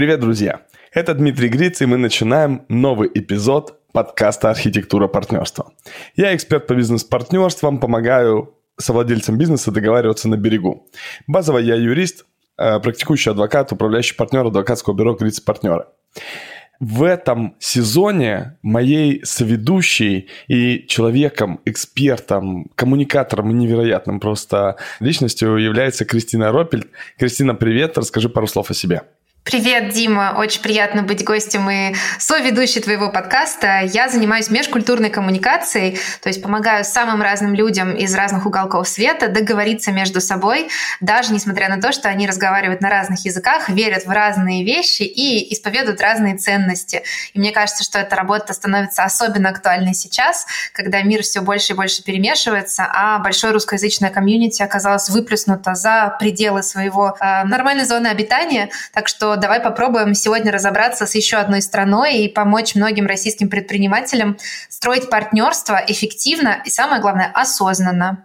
Привет, друзья! Это Дмитрий Гриц, и мы начинаем новый эпизод подкаста «Архитектура партнерства». Я эксперт по бизнес-партнерствам, помогаю совладельцам бизнеса договариваться на берегу. Базово я юрист, э, практикующий адвокат, управляющий партнер адвокатского бюро «Гриц Партнеры». В этом сезоне моей соведущей и человеком, экспертом, коммуникатором невероятным просто личностью является Кристина Ропельд. Кристина, привет, расскажи пару слов о себе. Привет, Дима. Очень приятно быть гостем и соведущей твоего подкаста. Я занимаюсь межкультурной коммуникацией, то есть помогаю самым разным людям из разных уголков света договориться между собой, даже несмотря на то, что они разговаривают на разных языках, верят в разные вещи и исповедуют разные ценности. И мне кажется, что эта работа становится особенно актуальной сейчас, когда мир все больше и больше перемешивается, а большое русскоязычное комьюнити оказалось выплеснуто за пределы своего э, нормальной зоны обитания. Так что давай попробуем сегодня разобраться с еще одной страной и помочь многим российским предпринимателям строить партнерство эффективно и, самое главное, осознанно.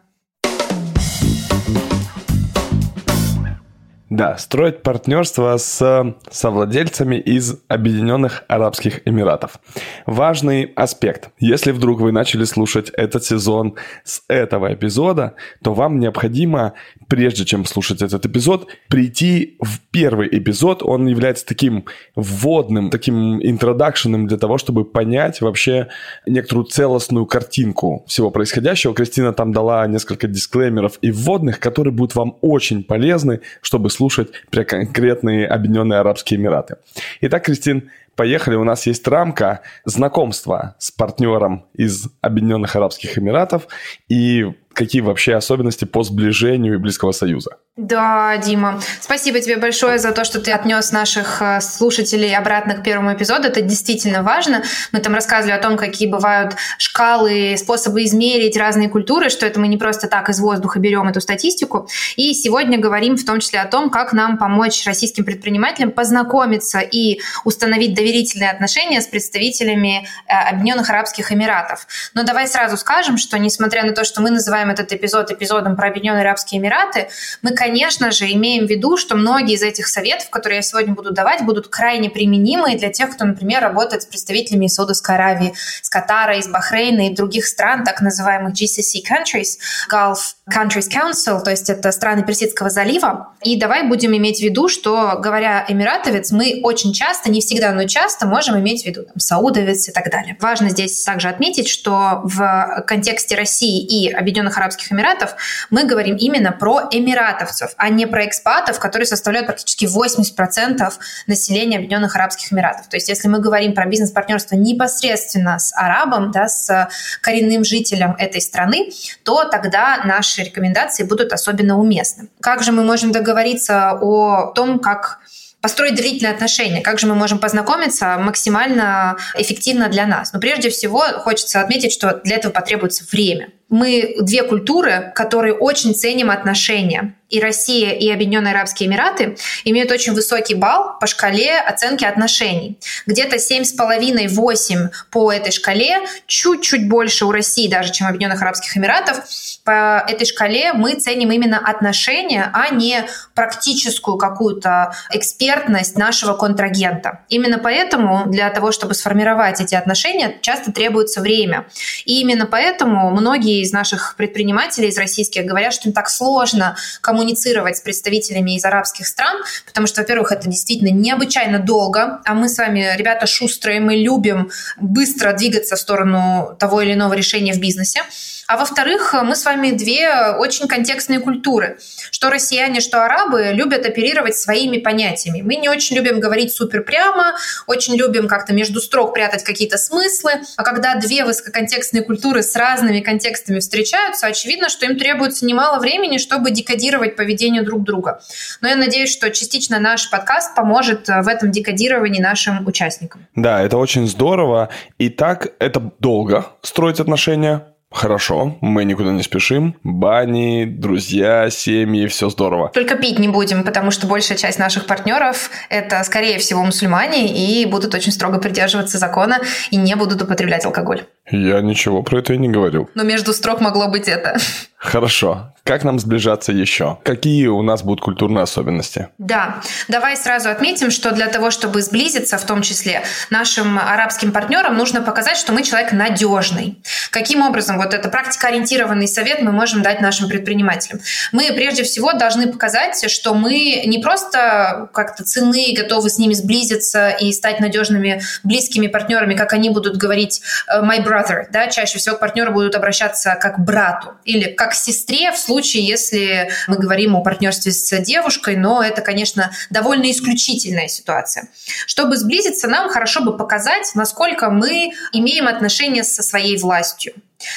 Да, строить партнерство с совладельцами из Объединенных Арабских Эмиратов. Важный аспект. Если вдруг вы начали слушать этот сезон с этого эпизода, то вам необходимо, прежде чем слушать этот эпизод, прийти в первый эпизод. Он является таким вводным, таким интродакшеном для того, чтобы понять вообще некоторую целостную картинку всего происходящего. Кристина там дала несколько дисклеймеров и вводных, которые будут вам очень полезны, чтобы слушать про конкретные Объединенные Арабские Эмираты. Итак, Кристин, поехали. У нас есть рамка знакомства с партнером из Объединенных Арабских Эмиратов и какие вообще особенности по сближению и близкого союза. Да, Дима, спасибо тебе большое за то, что ты отнес наших э, слушателей обратно к первому эпизоду. Это действительно важно. Мы там рассказывали о том, какие бывают шкалы, способы измерить разные культуры, что это мы не просто так из воздуха берем эту статистику. И сегодня говорим в том числе о том, как нам помочь российским предпринимателям познакомиться и установить доверительные отношения с представителями э, Объединенных Арабских Эмиратов. Но давай сразу скажем, что несмотря на то, что мы называем этот эпизод эпизодом про Объединенные Арабские Эмираты, мы, конечно же, имеем в виду, что многие из этих советов, которые я сегодня буду давать, будут крайне применимы для тех, кто, например, работает с представителями из Саудовской Аравии, с Катара, из Бахрейна и других стран, так называемых GCC countries, Gulf Countries Council, то есть это страны Персидского залива. И давай будем иметь в виду, что, говоря эмиратовец, мы очень часто, не всегда, но часто можем иметь в виду там, саудовец и так далее. Важно здесь также отметить, что в контексте России и Объединенных Арабских Эмиратов мы говорим именно про эмиратовцев, а не про экспатов, которые составляют практически 80% населения Объединенных Арабских Эмиратов. То есть если мы говорим про бизнес-партнерство непосредственно с арабом, да, с коренным жителем этой страны, то тогда наши рекомендации будут особенно уместны. Как же мы можем договориться о том, как построить доверительные отношения, как же мы можем познакомиться максимально эффективно для нас. Но прежде всего хочется отметить, что для этого потребуется время. Мы две культуры, которые очень ценим отношения и Россия, и Объединенные Арабские Эмираты имеют очень высокий балл по шкале оценки отношений. Где-то 7,5-8 по этой шкале, чуть-чуть больше у России даже, чем Объединенных Арабских Эмиратов. По этой шкале мы ценим именно отношения, а не практическую какую-то экспертность нашего контрагента. Именно поэтому для того, чтобы сформировать эти отношения, часто требуется время. И именно поэтому многие из наших предпринимателей, из российских, говорят, что им так сложно коммуницировать с представителями из арабских стран, потому что, во-первых, это действительно необычайно долго, а мы с вами, ребята, шустрые, мы любим быстро двигаться в сторону того или иного решения в бизнесе. А во-вторых, мы с вами две очень контекстные культуры. Что россияне, что арабы любят оперировать своими понятиями. Мы не очень любим говорить супер прямо, очень любим как-то между строк прятать какие-то смыслы. А когда две высококонтекстные культуры с разными контекстами встречаются, очевидно, что им требуется немало времени, чтобы декодировать поведение друг друга. Но я надеюсь, что частично наш подкаст поможет в этом декодировании нашим участникам. Да, это очень здорово. И так это долго строить отношения Хорошо, мы никуда не спешим. Бани, друзья, семьи, все здорово. Только пить не будем, потому что большая часть наших партнеров – это, скорее всего, мусульмане и будут очень строго придерживаться закона и не будут употреблять алкоголь. Я ничего про это и не говорил. Но между строк могло быть это. Хорошо. Как нам сближаться еще? Какие у нас будут культурные особенности? Да, давай сразу отметим, что для того, чтобы сблизиться, в том числе нашим арабским партнерам, нужно показать, что мы человек надежный. Каким образом? Вот это практикоориентированный совет мы можем дать нашим предпринимателям. Мы прежде всего должны показать, что мы не просто как-то цены, готовы с ними сблизиться и стать надежными, близкими партнерами, как они будут говорить э, my brother, да, чаще всего партнеры будут обращаться как к брату или как к сестре в случае, если мы говорим о партнерстве с девушкой, но это, конечно, довольно исключительная ситуация. Чтобы сблизиться, нам хорошо бы показать, насколько мы имеем отношения со своей властью.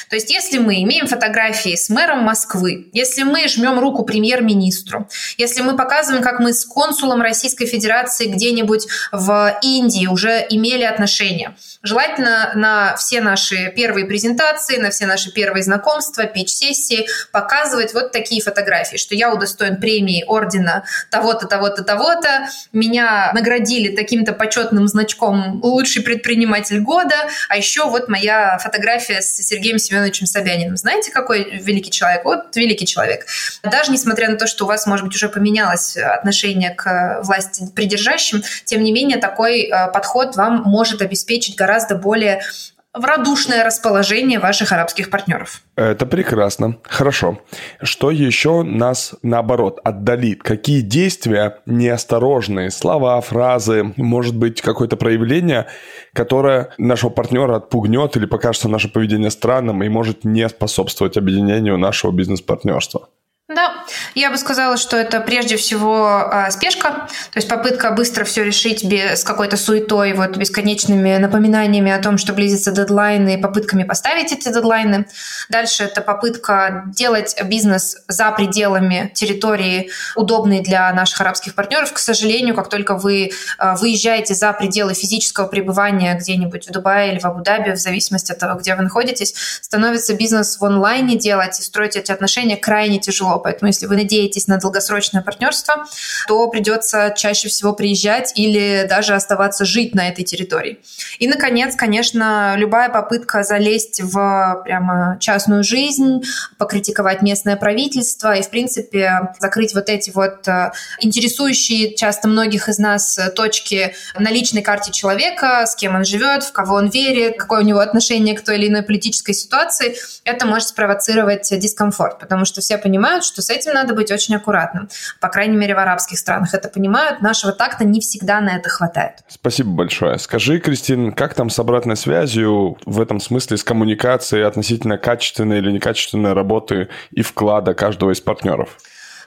То есть если мы имеем фотографии с мэром Москвы, если мы жмем руку премьер-министру, если мы показываем, как мы с консулом Российской Федерации где-нибудь в Индии уже имели отношения, желательно на все наши первые презентации, на все наши первые знакомства, пич-сессии показывать вот такие фотографии, что я удостоен премии ордена того-то, того-то, того-то, меня наградили таким-то почетным значком «Лучший предприниматель года», а еще вот моя фотография с Сергеем Семеновичем Собяниным. Знаете, какой великий человек? Вот великий человек. Даже несмотря на то, что у вас, может быть, уже поменялось отношение к власти придержащим, тем не менее такой э, подход вам может обеспечить гораздо более в радушное расположение ваших арабских партнеров. Это прекрасно. Хорошо. Что еще нас, наоборот, отдалит? Какие действия, неосторожные слова, фразы, может быть, какое-то проявление, которое нашего партнера отпугнет или покажется наше поведение странным и может не способствовать объединению нашего бизнес-партнерства? Да, я бы сказала, что это прежде всего э, спешка, то есть попытка быстро все решить без какой-то суетой, вот бесконечными напоминаниями о том, что близится дедлайн и попытками поставить эти дедлайны. Дальше это попытка делать бизнес за пределами территории, удобной для наших арабских партнеров. К сожалению, как только вы э, выезжаете за пределы физического пребывания где-нибудь в Дубае или в Абу-Даби, в зависимости от того, где вы находитесь, становится бизнес в онлайне делать и строить эти отношения крайне тяжело Поэтому если вы надеетесь на долгосрочное партнерство, то придется чаще всего приезжать или даже оставаться жить на этой территории. И, наконец, конечно, любая попытка залезть в прямо частную жизнь, покритиковать местное правительство и, в принципе, закрыть вот эти вот э, интересующие часто многих из нас точки на личной карте человека, с кем он живет, в кого он верит, какое у него отношение к той или иной политической ситуации, это может спровоцировать дискомфорт, потому что все понимают, что с этим надо быть очень аккуратным. По крайней мере, в арабских странах это понимают. Нашего такта не всегда на это хватает. Спасибо большое. Скажи, Кристин, как там с обратной связью в этом смысле, с коммуникацией относительно качественной или некачественной работы и вклада каждого из партнеров?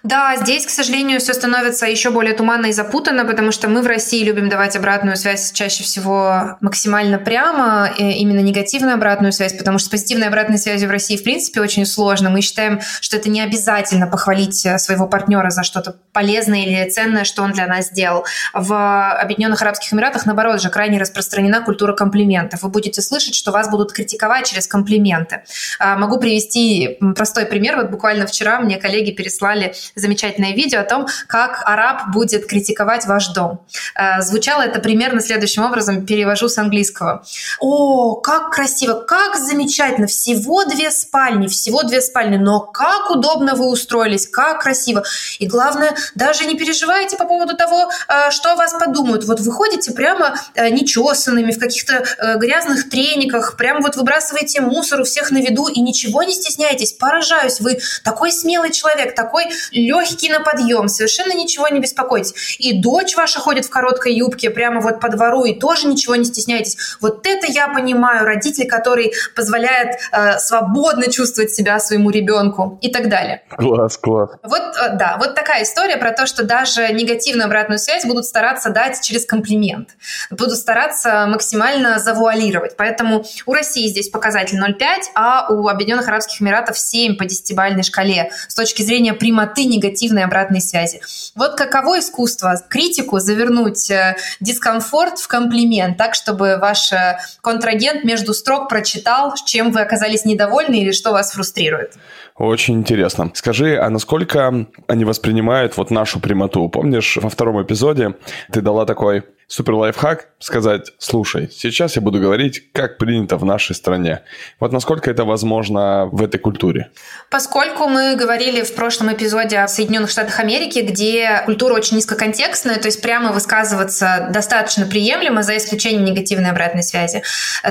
Да, здесь, к сожалению, все становится еще более туманно и запутанно, потому что мы в России любим давать обратную связь чаще всего максимально прямо, именно негативную обратную связь, потому что с позитивной обратной связью в России, в принципе, очень сложно. Мы считаем, что это не обязательно похвалить э, своего партнера за что-то полезное или ценное, что он для нас сделал. В Объединенных Арабских Эмиратах, наоборот же, крайне распространена культура комплиментов. Вы будете слышать, что вас будут критиковать через комплименты. А, могу привести простой пример. Вот буквально вчера мне коллеги переслали замечательное видео о том, как араб будет критиковать ваш дом. Э, звучало это примерно следующим образом, перевожу с английского. О, как красиво, как замечательно, всего две спальни, всего две спальни, но как удобно вы устроились, как красиво. И главное, даже не переживайте по поводу того, э, что о вас подумают. Вот вы ходите прямо э, нечесанными, в каких-то грязных трениках, прямо вот выбрасываете мусор у всех на виду и ничего не стесняетесь. Поражаюсь, вы такой смелый человек, такой легкий на подъем, совершенно ничего не беспокойтесь. И дочь ваша ходит в короткой юбке прямо вот по двору, и тоже ничего не стесняйтесь. Вот это я понимаю, родитель, который позволяет э, свободно чувствовать себя своему ребенку и так далее. Класс, класс. Вот, э, да, вот такая история про то, что даже негативную обратную связь будут стараться дать через комплимент. Будут стараться максимально завуалировать. Поэтому у России здесь показатель 0,5, а у Объединенных Арабских Эмиратов 7 по десятибальной шкале. С точки зрения прямоты негативной обратной связи. Вот каково искусство критику завернуть э, дискомфорт в комплимент, так, чтобы ваш э, контрагент между строк прочитал, чем вы оказались недовольны или что вас фрустрирует. Очень интересно. Скажи, а насколько они воспринимают вот нашу прямоту? Помнишь, во втором эпизоде ты дала такой супер лайфхак сказать, слушай, сейчас я буду говорить, как принято в нашей стране. Вот насколько это возможно в этой культуре? Поскольку мы говорили в прошлом эпизоде о Соединенных Штатах Америки, где культура очень низкоконтекстная, то есть прямо высказываться достаточно приемлемо, за исключением негативной обратной связи.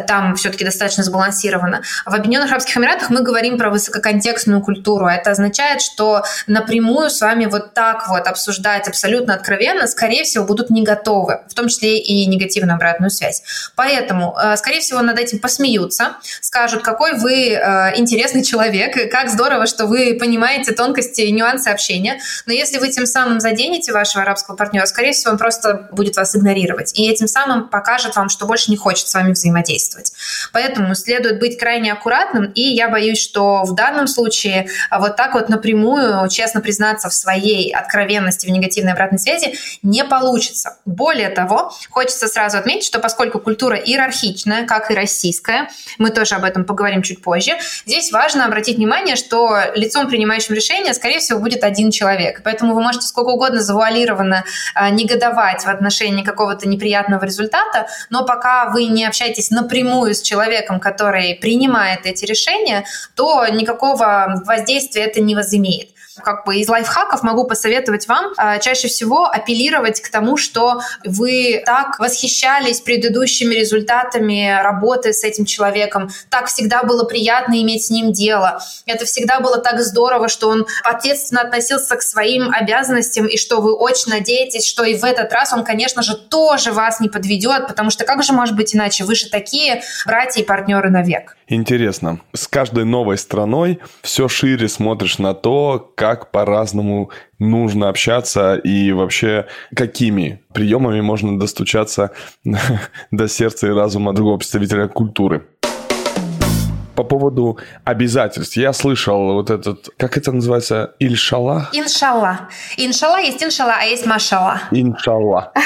Там все-таки достаточно сбалансировано. В Объединенных Арабских Эмиратах мы говорим про высококонтекстную культуру. Это означает, что напрямую с вами вот так вот обсуждать абсолютно откровенно, скорее всего, будут не готовы, в том числе и негативную обратную связь. Поэтому, э, скорее всего, над этим посмеются, скажут, какой вы э, интересный человек, как здорово, что вы понимаете тонкости и нюансы общения. Но если вы тем самым заденете вашего арабского партнера, скорее всего, он просто будет вас игнорировать. И этим самым покажет вам, что больше не хочет с вами взаимодействовать. Поэтому следует быть крайне аккуратным, и я боюсь, что в данном случае а, вот так вот напрямую, честно признаться в своей откровенности в негативной обратной связи не получится. Более того, хочется сразу отметить, что поскольку культура иерархичная, как и российская, мы тоже об этом поговорим чуть позже, здесь важно обратить внимание, что лицом, принимающим решение, скорее всего, будет один человек. Поэтому вы можете сколько угодно завуалированно э, негодовать в отношении какого-то неприятного результата, но пока вы не общаетесь напрямую с человеком, который принимает эти решения, то никакого воздействия это не возымеет как бы из лайфхаков могу посоветовать вам э, чаще всего апеллировать к тому, что вы так восхищались предыдущими результатами работы с этим человеком, так всегда было приятно иметь с ним дело, это всегда было так здорово, что он ответственно относился к своим обязанностям и что вы очень надеетесь, что и в этот раз он, конечно же, тоже вас не подведет, потому что как же может быть иначе? Вы же такие братья и партнеры навек. Интересно. С каждой новой страной все шире смотришь на то, как по-разному нужно общаться и вообще какими приемами можно достучаться до сердца и разума другого представителя культуры по поводу обязательств. Я слышал вот этот, как это называется, Ильшала? Иншалла. Иншалла есть иншалла, а есть машалла. Иншалла.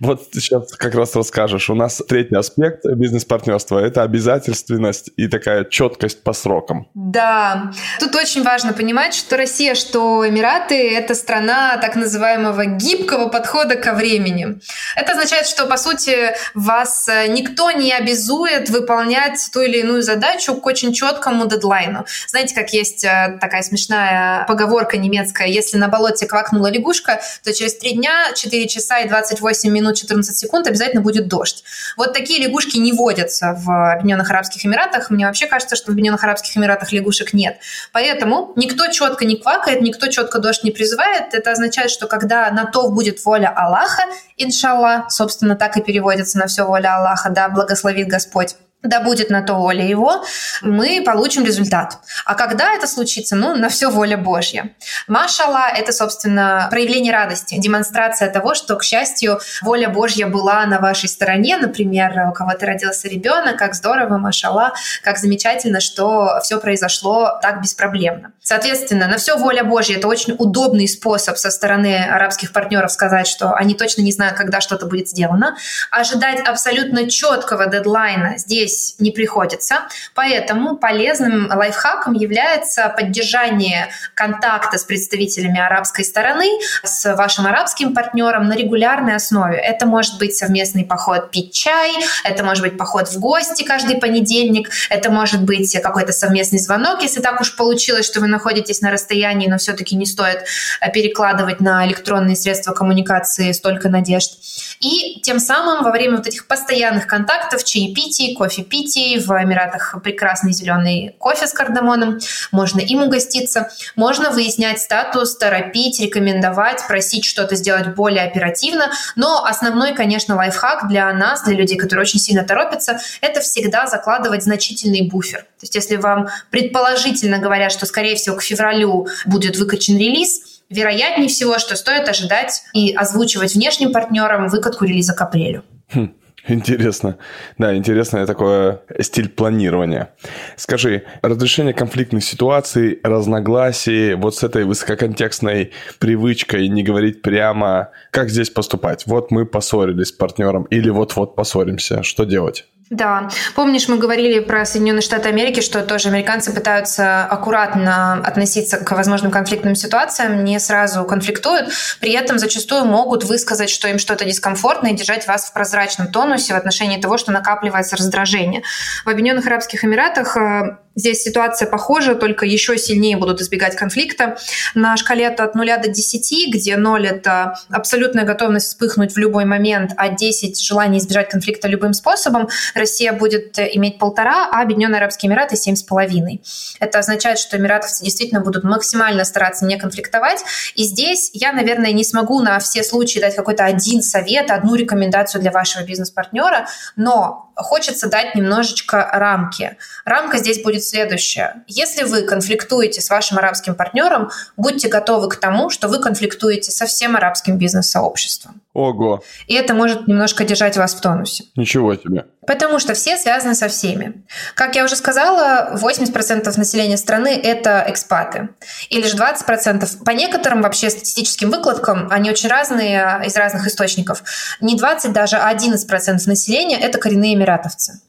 Вот сейчас как раз расскажешь. У нас третий аспект бизнес-партнерства – это обязательственность и такая четкость по срокам. Да. Тут очень важно понимать, что Россия, что Эмираты – это страна так называемого гибкого подхода ко времени. Это означает, что, по сути, вас никто не обязует выполнять ту или иную задачу к очень четкому дедлайну. Знаете, как есть э, такая смешная поговорка немецкая, если на болоте квакнула лягушка, то через три дня, 4 часа и 28 минут 14 секунд обязательно будет дождь. Вот такие лягушки не водятся в Объединенных Арабских Эмиратах. Мне вообще кажется, что в Объединенных Арабских Эмиратах лягушек нет. Поэтому никто четко не квакает, никто четко дождь не призывает. Это означает, что когда на то будет воля Аллаха, иншаллах, собственно, так и переводится на все воля Аллаха, да, благословит Господь, да будет на то воля его, мы получим результат. А когда это случится? Ну, на все воля Божья. Машала – это, собственно, проявление радости, демонстрация того, что, к счастью, воля Божья была на вашей стороне. Например, у кого-то родился ребенок, как здорово, машала, как замечательно, что все произошло так беспроблемно. Соответственно, на все воля Божья – это очень удобный способ со стороны арабских партнеров сказать, что они точно не знают, когда что-то будет сделано. Ожидать абсолютно четкого дедлайна здесь здесь не приходится. Поэтому полезным лайфхаком является поддержание контакта с представителями арабской стороны, с вашим арабским партнером на регулярной основе. Это может быть совместный поход пить чай, это может быть поход в гости каждый понедельник, это может быть какой-то совместный звонок, если так уж получилось, что вы находитесь на расстоянии, но все-таки не стоит э, перекладывать на электронные средства коммуникации столько надежд. И тем самым во время вот этих постоянных контактов, чаепитий, кофе кофепитий. В Эмиратах прекрасный зеленый кофе с кардамоном. Можно им угоститься. Можно выяснять статус, торопить, рекомендовать, просить что-то сделать более оперативно. Но основной, конечно, лайфхак для нас, для людей, которые очень сильно торопятся, это всегда закладывать значительный буфер. То есть если вам предположительно говорят, что, скорее всего, к февралю будет выкачан релиз, вероятнее всего, что стоит ожидать и озвучивать внешним партнерам выкатку релиза к апрелю. Хм. Интересно. Да, интересное такое стиль планирования. Скажи, разрешение конфликтных ситуаций, разногласий, вот с этой высококонтекстной привычкой не говорить прямо, как здесь поступать? Вот мы поссорились с партнером или вот-вот поссоримся, что делать? Да. Помнишь, мы говорили про Соединенные Штаты Америки, что тоже американцы пытаются аккуратно относиться к возможным конфликтным ситуациям, не сразу конфликтуют, при этом зачастую могут высказать, что им что-то дискомфортно, и держать вас в прозрачном тонусе в отношении того, что накапливается раздражение. В Объединенных Арабских Эмиратах э, Здесь ситуация похожа, только еще сильнее будут избегать конфликта. На шкале от 0 до 10, где 0 – это абсолютная готовность вспыхнуть в любой момент, а 10 – желание избежать конфликта любым способом, Россия будет иметь полтора, а Объединенные Арабские Эмираты – семь с половиной. Это означает, что эмиратовцы действительно будут максимально стараться не конфликтовать. И здесь я, наверное, не смогу на все случаи дать какой-то один совет, одну рекомендацию для вашего бизнес-партнера, но хочется дать немножечко рамки. Рамка здесь будет следующая. Если вы конфликтуете с вашим арабским партнером, будьте готовы к тому, что вы конфликтуете со всем арабским бизнес-сообществом. Ого. И это может немножко держать вас в тонусе. Ничего себе. Потому что все связаны со всеми. Как я уже сказала, 80% населения страны – это экспаты. И лишь 20%, по некоторым вообще статистическим выкладкам, они очень разные из разных источников, не 20, даже 11% населения – это коренные эмиратовцы.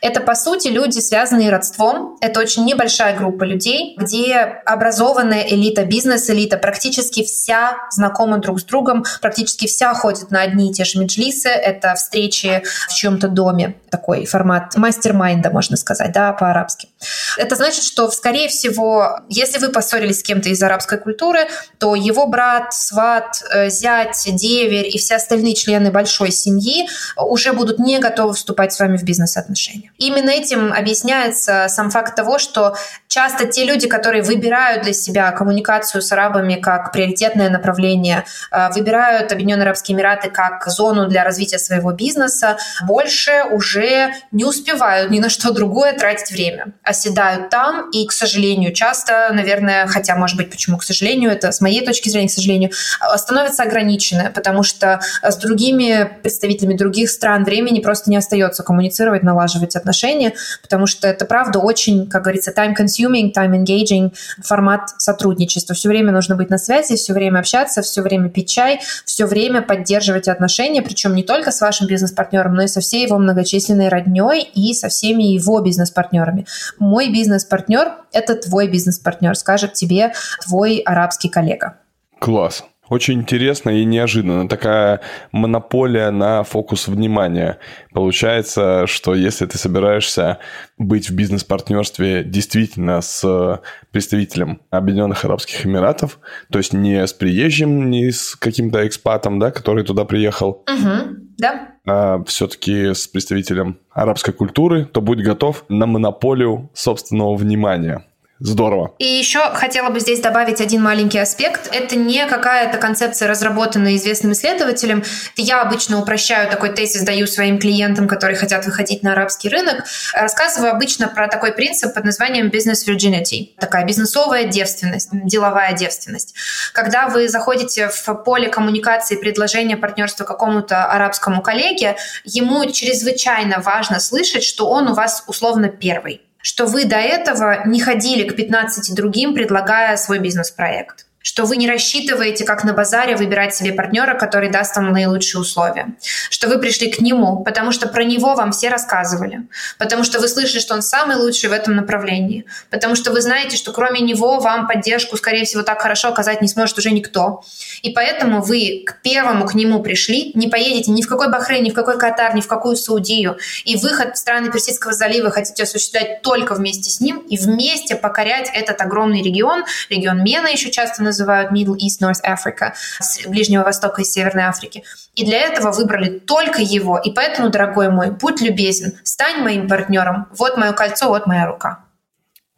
Это, по сути, люди, связанные родством. Это очень небольшая группа людей, где образованная элита, бизнес-элита, практически вся знакома друг с другом, практически вся ходит на одни и те же меджлисы. Это встречи в чьем-то доме. Такой формат мастер-майнда, можно сказать, да, по-арабски. Это значит, что, скорее всего, если вы поссорились с кем-то из арабской культуры, то его брат, сват, э, зять, деверь и все остальные члены большой семьи уже будут не готовы вступать с вами в бизнес-отношения отношения. Именно этим объясняется сам факт того, что часто те люди, которые выбирают для себя коммуникацию с арабами как приоритетное направление, э, выбирают Объединенные Арабские Эмираты как зону для развития своего бизнеса, больше уже не успевают ни на что другое тратить время. Оседают там и, к сожалению, часто, наверное, хотя, может быть, почему, к сожалению, это с моей точки зрения, к сожалению, становятся ограничены, потому что с другими представителями других стран времени просто не остается коммуницировать, налаживать отношения, потому что это, правда, очень, как говорится, time-consuming, time-engaging формат сотрудничества. Все время нужно быть на связи, все время общаться, все время пить чай, все время поддерживать отношения, причем не только с вашим бизнес-партнером, но и со всей его многочисленной родней и со всеми его бизнес-партнерами. Мой бизнес-партнер – это твой бизнес-партнер, скажет тебе твой арабский коллега. Класс. Очень интересно и неожиданно. Такая монополия на фокус внимания. Получается, что если ты собираешься быть в бизнес-партнерстве действительно с представителем Объединенных Арабских Эмиратов, то есть не с приезжим, не с каким-то экспатом, да, который туда приехал, угу, да. а все-таки с представителем арабской культуры, то будь готов на монополию собственного внимания. Здорово. И еще хотела бы здесь добавить один маленький аспект. Это не какая-то концепция, разработанная известным исследователем. Я обычно упрощаю такой тезис, даю своим клиентам, которые хотят выходить на арабский рынок. Рассказываю обычно про такой принцип под названием business virginity. Такая бизнесовая девственность, деловая девственность. Когда вы заходите в поле коммуникации предложения партнерства какому-то арабскому коллеге, ему чрезвычайно важно слышать, что он у вас условно первый что вы до этого не ходили к 15 другим, предлагая свой бизнес-проект что вы не рассчитываете, как на базаре, выбирать себе партнера, который даст вам наилучшие условия, что вы пришли к нему, потому что про него вам все рассказывали, потому что вы слышали, что он самый лучший в этом направлении, потому что вы знаете, что кроме него вам поддержку, скорее всего, так хорошо оказать не сможет уже никто. И поэтому вы к первому к нему пришли, не поедете ни в какой Бахрейн, ни в какой Катар, ни в какую Саудию, и выход в страны Персидского залива хотите осуществлять только вместе с ним и вместе покорять этот огромный регион, регион Мена еще часто называют Middle East, North Africa, с Ближнего Востока и Северной Африки. И для этого выбрали только его. И поэтому, дорогой мой, будь любезен, стань моим партнером. Вот мое кольцо, вот моя рука.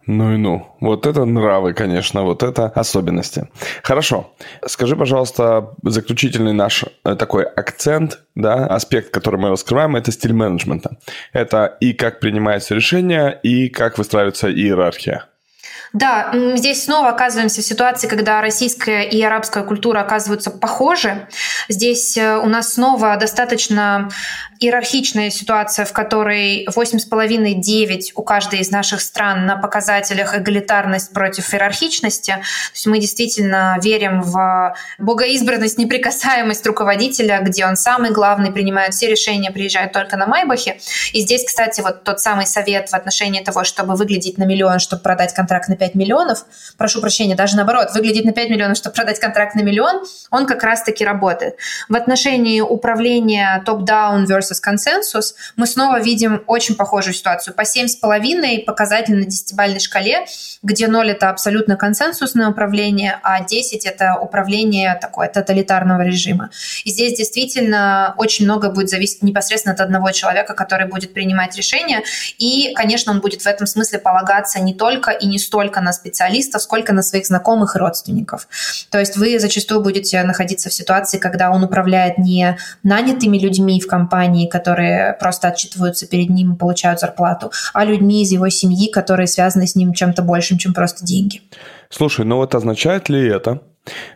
Ну и ну. Вот это нравы, конечно, вот это особенности. Хорошо. Скажи, пожалуйста, заключительный наш э, такой акцент, да, аспект, который мы раскрываем, это стиль менеджмента. Это и как принимается решение, и как выстраивается иерархия. Да, здесь снова оказываемся в ситуации, когда российская и арабская культура оказываются похожи. Здесь э, у нас снова достаточно иерархичная ситуация, в которой 8,5-9 у каждой из наших стран на показателях эгалитарность против иерархичности. То есть мы действительно верим в богоизбранность, неприкасаемость руководителя, где он самый главный, принимает все решения, приезжает только на Майбахе. И здесь, кстати, вот тот самый совет в отношении того, чтобы выглядеть на миллион, чтобы продать контракт на 5 миллионов, прошу прощения, даже наоборот, выглядеть на 5 миллионов, чтобы продать контракт на миллион, он как раз-таки работает. В отношении управления топ-даун versus консенсус, мы снова видим очень похожую ситуацию. По 7,5 показатель на 10-бальной шкале, где 0 – это абсолютно консенсусное управление, а 10 – это управление такое тоталитарного режима. И здесь действительно очень много будет зависеть непосредственно от одного человека, который будет принимать решения. И, конечно, он будет в этом смысле полагаться не только и не столько на специалистов, сколько на своих знакомых и родственников. То есть вы зачастую будете находиться в ситуации, когда он управляет не нанятыми людьми в компании, которые просто отчитываются перед ним и получают зарплату, а людьми из его семьи, которые связаны с ним чем-то большим, чем просто деньги. Слушай, ну вот означает ли это,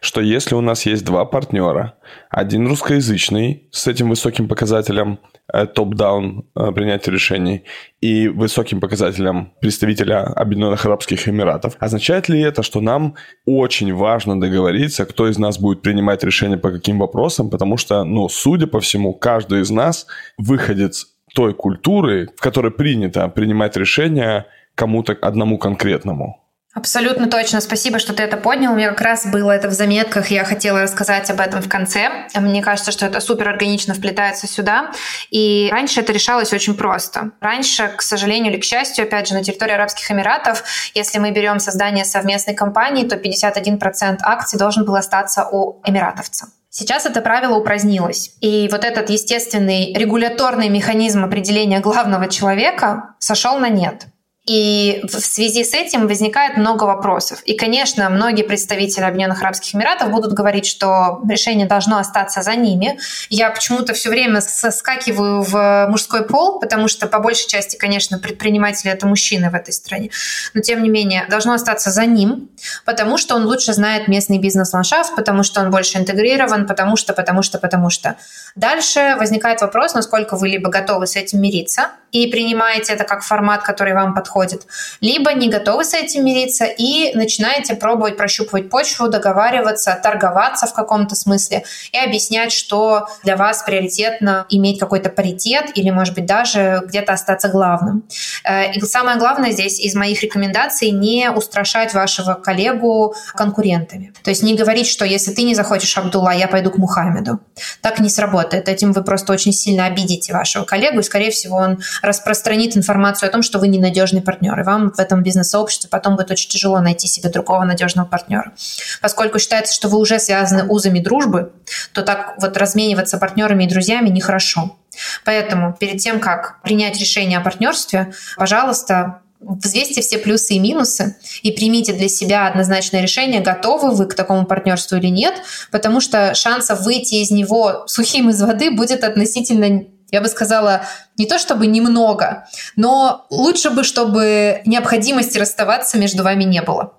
что если у нас есть два партнера, один русскоязычный с этим высоким показателем э, топ-даун э, принятия решений и высоким показателем представителя Объединенных Арабских Эмиратов, означает ли это, что нам очень важно договориться, кто из нас будет принимать решения по каким вопросам, потому что, ну, судя по всему, каждый из нас выходец той культуры, в которой принято принимать решения кому-то одному конкретному. Абсолютно точно. Спасибо, что ты это поднял. У меня как раз было это в заметках. Я хотела рассказать об этом в конце. Мне кажется, что это супер органично вплетается сюда. И раньше это решалось очень просто. Раньше, к сожалению или к счастью, опять же, на территории Арабских Эмиратов, если мы берем создание совместной компании, то 51% акций должен был остаться у эмиратовца. Сейчас это правило упразднилось. И вот этот естественный регуляторный механизм определения главного человека сошел на нет. И в связи с этим возникает много вопросов. И, конечно, многие представители Объединенных Арабских Эмиратов будут говорить, что решение должно остаться за ними. Я почему-то все время соскакиваю в мужской пол, потому что по большей части, конечно, предприниматели это мужчины в этой стране. Но, тем не менее, должно остаться за ним, потому что он лучше знает местный бизнес-ландшафт, потому что он больше интегрирован, потому что, потому что, потому что. Дальше возникает вопрос, насколько вы либо готовы с этим мириться и принимаете это как формат, который вам подходит. Либо не готовы с этим мириться и начинаете пробовать прощупывать почву, договариваться, торговаться в каком-то смысле и объяснять, что для вас приоритетно иметь какой-то паритет или, может быть, даже где-то остаться главным. Э, и самое главное здесь из моих рекомендаций не устрашать вашего коллегу конкурентами. То есть не говорить, что если ты не захочешь Абдулла, я пойду к Мухаммеду. Так не сработает. Этим вы просто очень сильно обидите вашего коллегу, и, скорее всего, он распространит информацию о том, что вы ненадежный партнер. И вам в этом бизнес-сообществе потом будет очень тяжело найти себе другого надежного партнера. Поскольку считается, что вы уже связаны узами дружбы, то так вот размениваться партнерами и друзьями нехорошо. Поэтому перед тем, как принять решение о партнерстве, пожалуйста, взвесьте все плюсы и минусы и примите для себя однозначное решение, готовы вы к такому партнерству или нет, потому что шансов выйти из него сухим из воды будет относительно я бы сказала, не то чтобы немного, но лучше бы, чтобы необходимости расставаться между вами не было.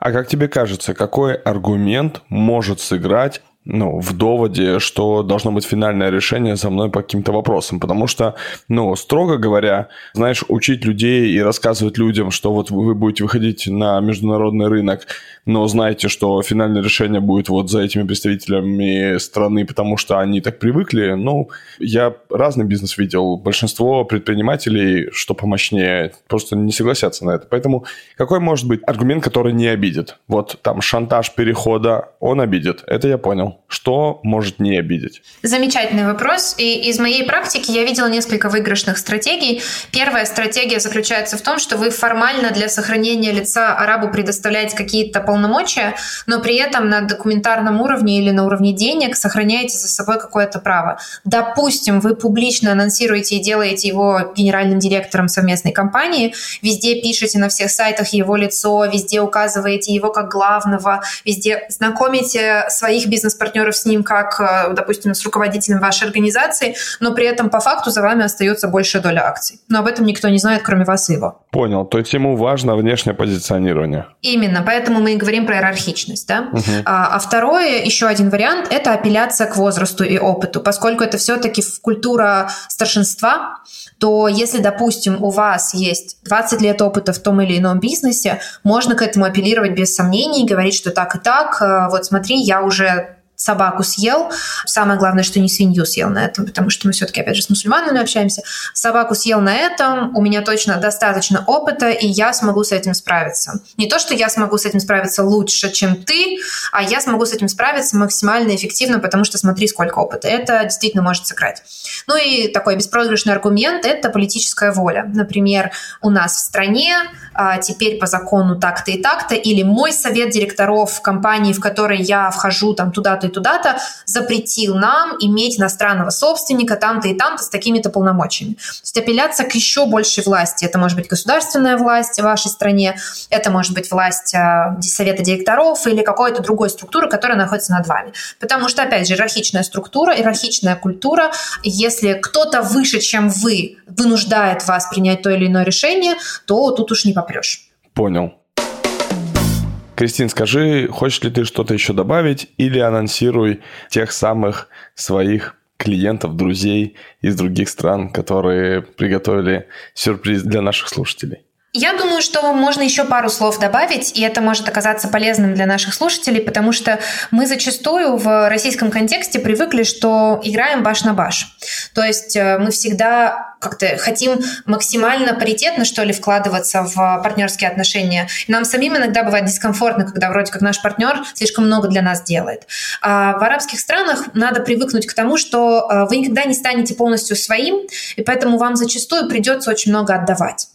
А как тебе кажется, какой аргумент может сыграть ну, в доводе, что должно быть финальное решение за мной по каким-то вопросам. Потому что, ну, строго говоря, знаешь, учить людей и рассказывать людям, что вот вы будете выходить на международный рынок, но знаете, что финальное решение будет вот за этими представителями страны, потому что они так привыкли. Ну, я разный бизнес видел. Большинство предпринимателей, что помощнее, просто не согласятся на это. Поэтому какой может быть аргумент, который не обидит? Вот там шантаж перехода, он обидит. Это я понял. Что может не обидеть? Замечательный вопрос. И из моей практики я видела несколько выигрышных стратегий. Первая стратегия заключается в том, что вы формально для сохранения лица арабу предоставляете какие-то полномочия, но при этом на документарном уровне или на уровне денег сохраняете за собой какое-то право. Допустим, вы публично анонсируете и делаете его генеральным директором совместной компании, везде пишете на всех сайтах его лицо, везде указываете его как главного, везде знакомите своих бизнес-партнеров бизнес-партнеров с ним, как, э, допустим, с руководителем вашей организации, но при этом по факту за вами остается большая доля акций. Но об этом никто не знает, кроме вас и его. Понял. То есть ему важно внешнее позиционирование. Именно. Поэтому мы и говорим про иерархичность. Да? Угу. А, а второе, еще один вариант, это апелляция к возрасту и опыту. Поскольку это все-таки культура старшинства, то если, допустим, у вас есть 20 лет опыта в том или ином бизнесе, можно к этому апеллировать без сомнений, говорить, что так и так, э, вот смотри, я уже собаку съел. Самое главное, что не свинью съел на этом, потому что мы все-таки, опять же, с мусульманами общаемся. Собаку съел на этом, у меня точно достаточно опыта, и я смогу с этим справиться. Не то, что я смогу с этим справиться лучше, чем ты, а я смогу с этим справиться максимально эффективно, потому что смотри, сколько опыта. Это действительно может сыграть. Ну и такой беспроигрышный аргумент – это политическая воля. Например, у нас в стране а, теперь по закону так-то и так-то, или мой совет директоров компании, в которой я вхожу там туда-то и туда-то запретил нам иметь иностранного собственника там-то и там-то с такими-то полномочиями. То есть апелляция к еще большей власти. Это может быть государственная власть в вашей стране, это может быть власть э, совета директоров или какой-то другой структуры, которая находится над вами. Потому что, опять же, иерархичная структура, иерархичная культура, если кто-то выше, чем вы, вынуждает вас принять то или иное решение, то тут уж не попрешь. Понял. Кристин, скажи, хочешь ли ты что-то еще добавить или анонсируй тех самых своих клиентов, друзей из других стран, которые приготовили сюрприз для наших слушателей? Я думаю, что можно еще пару слов добавить, и это может оказаться полезным для наших слушателей, потому что мы зачастую в российском контексте привыкли, что играем баш на баш. То есть э, мы всегда как-то хотим максимально паритетно, что ли, вкладываться в партнерские отношения. Нам самим иногда бывает дискомфортно, когда вроде как наш партнер слишком много для нас делает. А в арабских странах надо привыкнуть к тому, что э, вы никогда не станете полностью своим, и поэтому вам зачастую придется очень много отдавать.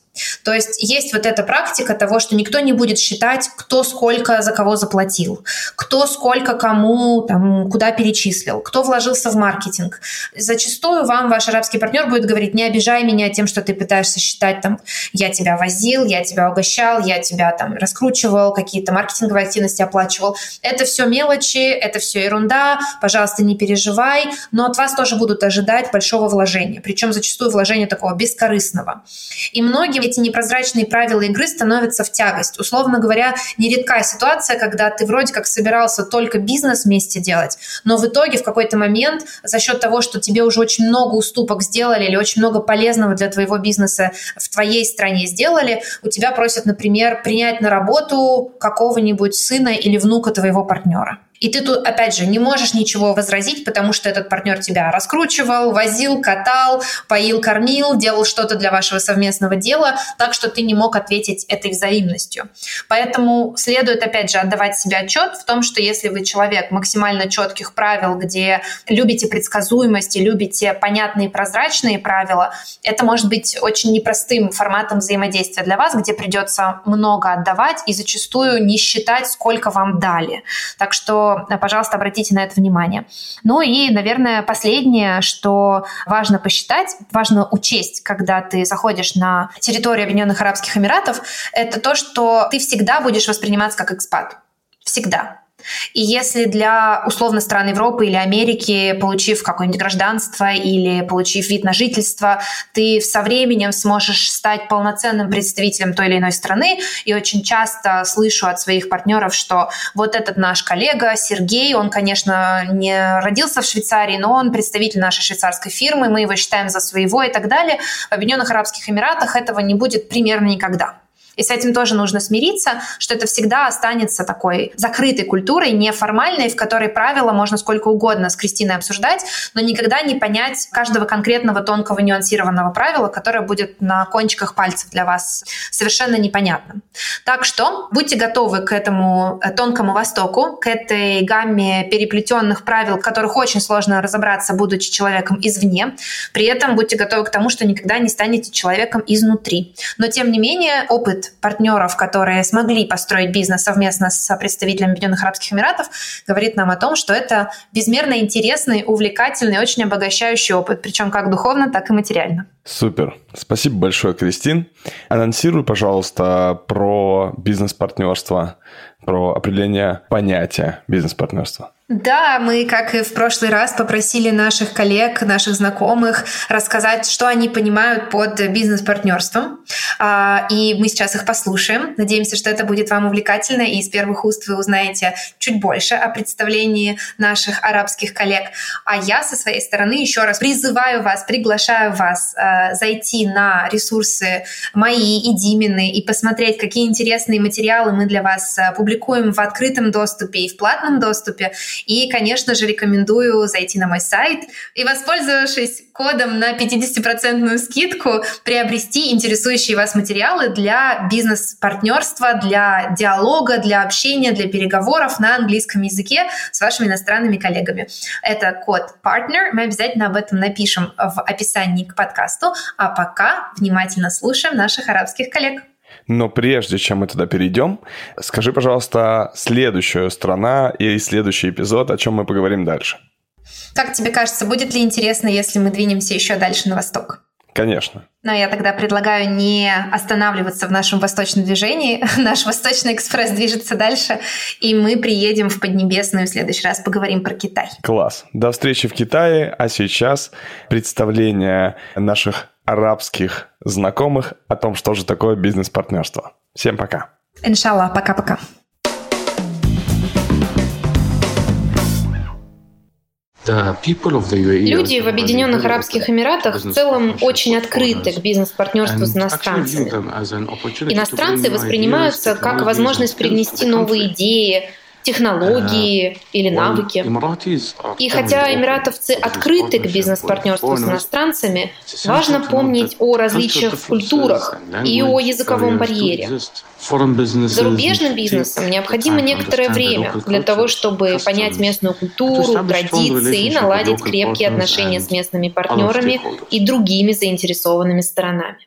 То есть есть вот эта практика того, что никто не будет считать, кто сколько за кого заплатил, кто сколько кому там, куда перечислил, кто вложился в маркетинг. Зачастую вам ваш арабский партнер будет говорить, не обижай меня тем, что ты пытаешься считать, там, я тебя возил, я тебя угощал, я тебя там раскручивал, какие-то маркетинговые активности оплачивал. Это все мелочи, это все ерунда, пожалуйста, не переживай, но от вас тоже будут ожидать большого вложения, причем зачастую вложения такого бескорыстного. И многие эти непрозрачные правила игры становятся в тягость. Условно говоря, нередкая ситуация, когда ты вроде как собирался только бизнес вместе делать, но в итоге в какой-то момент за счет того, что тебе уже очень много уступок сделали или очень много полезного для твоего бизнеса в твоей стране сделали, у тебя просят, например, принять на работу какого-нибудь сына или внука твоего партнера. И ты тут, опять же, не можешь ничего возразить, потому что этот партнер тебя раскручивал, возил, катал, поил, кормил, делал что-то для вашего совместного дела, так что ты не мог ответить этой взаимностью. Поэтому следует, опять же, отдавать себе отчет в том, что если вы человек максимально четких правил, где любите предсказуемость и любите понятные прозрачные правила, это может быть очень непростым форматом взаимодействия для вас, где придется много отдавать и зачастую не считать, сколько вам дали. Так что Э, пожалуйста, обратите на это внимание. Ну и, наверное, последнее, что важно посчитать, важно учесть, когда ты заходишь на территорию Объединенных Арабских Эмиратов, это то, что ты всегда будешь восприниматься как экспат. Всегда. И если для условно стран Европы или Америки, получив какое-нибудь гражданство или получив вид на жительство, ты со временем сможешь стать полноценным представителем той или иной страны. И очень часто слышу от своих партнеров, что вот этот наш коллега Сергей, он, конечно, не родился в Швейцарии, но он представитель нашей швейцарской фирмы, мы его считаем за своего и так далее. В Объединенных Арабских Эмиратах этого не будет примерно никогда. И с этим тоже нужно смириться, что это всегда останется такой закрытой культурой, неформальной, в которой правила можно сколько угодно с Кристиной обсуждать, но никогда не понять каждого конкретного тонкого нюансированного правила, которое будет на кончиках пальцев для вас совершенно непонятным. Так что будьте готовы к этому э, тонкому востоку, к этой гамме переплетенных правил, в которых очень сложно разобраться, будучи человеком извне. При этом будьте готовы к тому, что никогда не станете человеком изнутри. Но тем не менее, опыт опыт партнеров, которые смогли построить бизнес совместно с представителями Объединенных Арабских Эмиратов, говорит нам о том, что это безмерно интересный, увлекательный, очень обогащающий опыт, причем как духовно, так и материально. Супер. Спасибо большое, Кристин. Анонсируй, пожалуйста, про бизнес-партнерство, про определение понятия бизнес-партнерства. Да, мы, как и в прошлый раз, попросили наших коллег, наших знакомых рассказать, что они понимают под бизнес-партнерством. А, и мы сейчас их послушаем. Надеемся, что это будет вам увлекательно, и из первых уст вы узнаете чуть больше о представлении наших арабских коллег. А я со своей стороны еще раз призываю вас, приглашаю вас а, зайти на ресурсы мои и Димины и посмотреть, какие интересные материалы мы для вас а, публикуем в открытом доступе и в платном доступе. И, конечно же, рекомендую зайти на мой сайт и, воспользовавшись кодом на 50% скидку, приобрести интересующие вас материалы для бизнес-партнерства, для диалога, для общения, для переговоров на английском языке с вашими иностранными коллегами. Это код partner, мы обязательно об этом напишем в описании к подкасту. А пока внимательно слушаем наших арабских коллег. Но прежде чем мы туда перейдем, скажи, пожалуйста, следующая страна и следующий эпизод, о чем мы поговорим дальше. Как тебе кажется, будет ли интересно, если мы двинемся еще дальше на восток? Конечно. Но я тогда предлагаю не останавливаться в нашем восточном движении. Наш Восточный экспресс движется дальше, и мы приедем в Поднебесную в следующий раз, поговорим про Китай. Класс. До встречи в Китае, а сейчас представление наших арабских знакомых о том, что же такое бизнес-партнерство. Всем пока. Иншаллах, пока-пока. Люди в Объединенных Арабских Эмиратах в целом очень открыты к бизнес-партнерству с иностранцами. Иностранцы воспринимаются как возможность привнести новые идеи, технологии или навыки. И хотя эмиратовцы открыты к бизнес-партнерству с иностранцами, важно помнить о различиях в культурах и о языковом барьере. Зарубежным бизнесам необходимо некоторое время для того, чтобы понять местную культуру, традиции и наладить крепкие отношения с местными партнерами и другими заинтересованными сторонами.